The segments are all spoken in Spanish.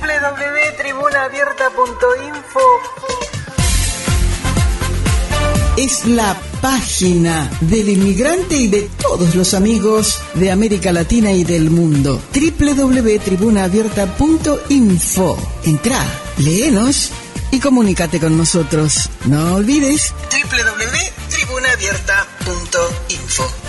www.tribunaabierta.info es la página del inmigrante y de todos los amigos de América Latina y del mundo. www.tribunaabierta.info. Entra, léenos y comunícate con nosotros. No olvides www.tribunaabierta.info.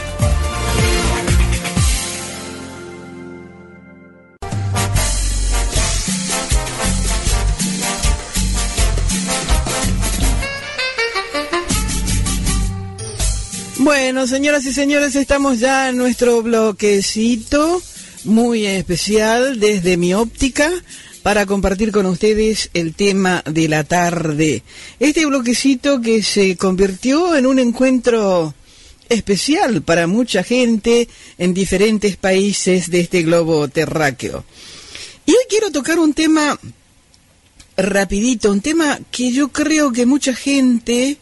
Bueno, señoras y señores, estamos ya en nuestro bloquecito muy especial desde mi óptica para compartir con ustedes el tema de la tarde. Este bloquecito que se convirtió en un encuentro especial para mucha gente en diferentes países de este globo terráqueo. Y hoy quiero tocar un tema rapidito, un tema que yo creo que mucha gente,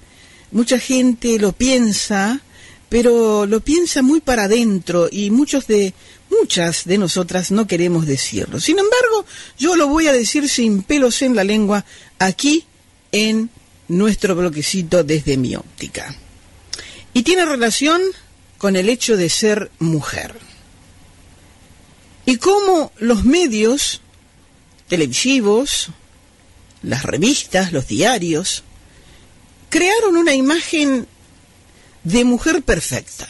mucha gente lo piensa, pero lo piensa muy para adentro y muchos de muchas de nosotras no queremos decirlo. Sin embargo, yo lo voy a decir sin pelos en la lengua aquí en nuestro bloquecito desde mi óptica. Y tiene relación con el hecho de ser mujer. Y cómo los medios televisivos, las revistas, los diarios, crearon una imagen de mujer perfecta,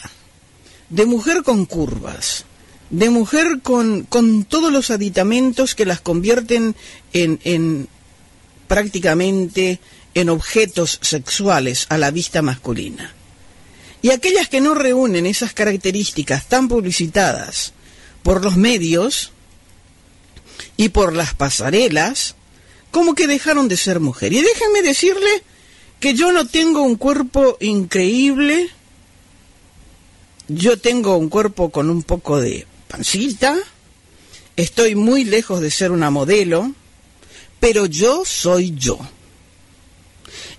de mujer con curvas, de mujer con, con todos los aditamentos que las convierten en, en prácticamente en objetos sexuales a la vista masculina. Y aquellas que no reúnen esas características tan publicitadas por los medios y por las pasarelas, como que dejaron de ser mujer. Y déjenme decirle que yo no tengo un cuerpo increíble, yo tengo un cuerpo con un poco de pancita, estoy muy lejos de ser una modelo, pero yo soy yo.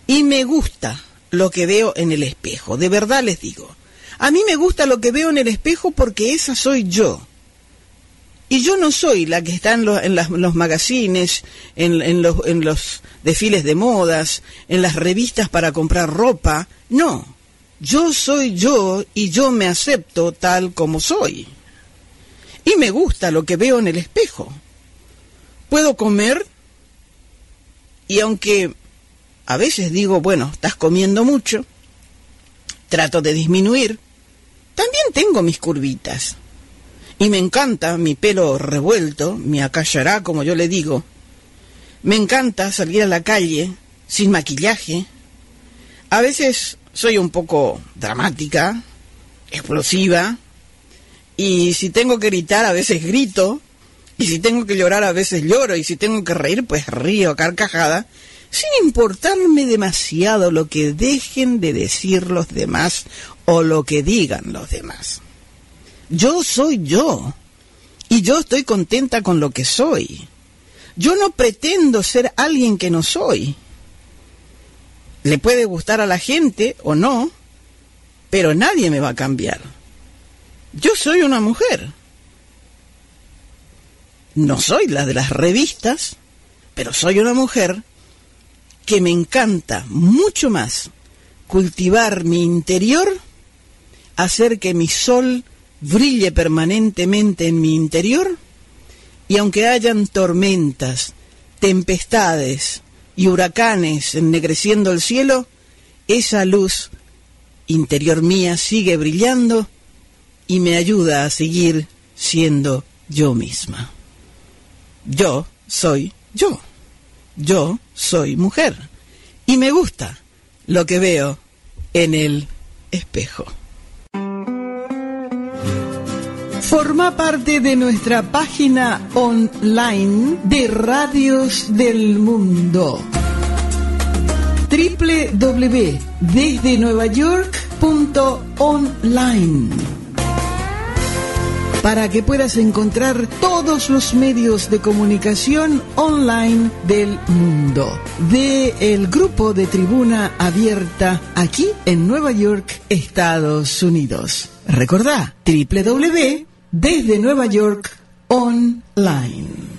Y me gusta lo que veo en el espejo, de verdad les digo. A mí me gusta lo que veo en el espejo porque esa soy yo. Y yo no soy la que está en, los magazines, en, los, en los desfiles de modas, en las revistas para comprar ropa. No, yo soy yo y yo me acepto tal como soy. Y me gusta lo que veo en el espejo. Puedo comer y aunque a veces digo, bueno, estás comiendo mucho, trato de disminuir, también tengo mis curvitas y me encanta mi pelo revuelto, mi acallará, como yo le digo. Me encanta salir a la calle sin maquillaje. A veces soy un poco dramática, explosiva, y si tengo que gritar a veces grito, y si tengo que llorar a veces lloro, y si tengo que reír pues río carcajada, sin importarme demasiado lo que dejen de decir los demás o lo que digan los demás. Yo soy yo. Y yo estoy contenta con lo que soy. Yo no pretendo ser alguien que no soy. Le puede gustar a la gente o no, pero nadie me va a cambiar. Yo soy una mujer. No soy la de las revistas, pero soy una mujer que me encanta mucho más cultivar mi interior, hacer que mi sol brille permanentemente en mi interior y aunque hayan tormentas, tempestades y huracanes ennegreciendo el cielo, esa luz interior mía sigue brillando y me ayuda a seguir siendo yo misma. Yo soy yo. Yo soy mujer. Y me gusta lo que veo en el espejo. Forma parte de nuestra página online de Radios del Mundo. www.desdenuevayork.online para que puedas encontrar todos los medios de comunicación online del mundo. De el grupo de Tribuna Abierta aquí en Nueva York, Estados Unidos. Recordá www desde Nueva York online.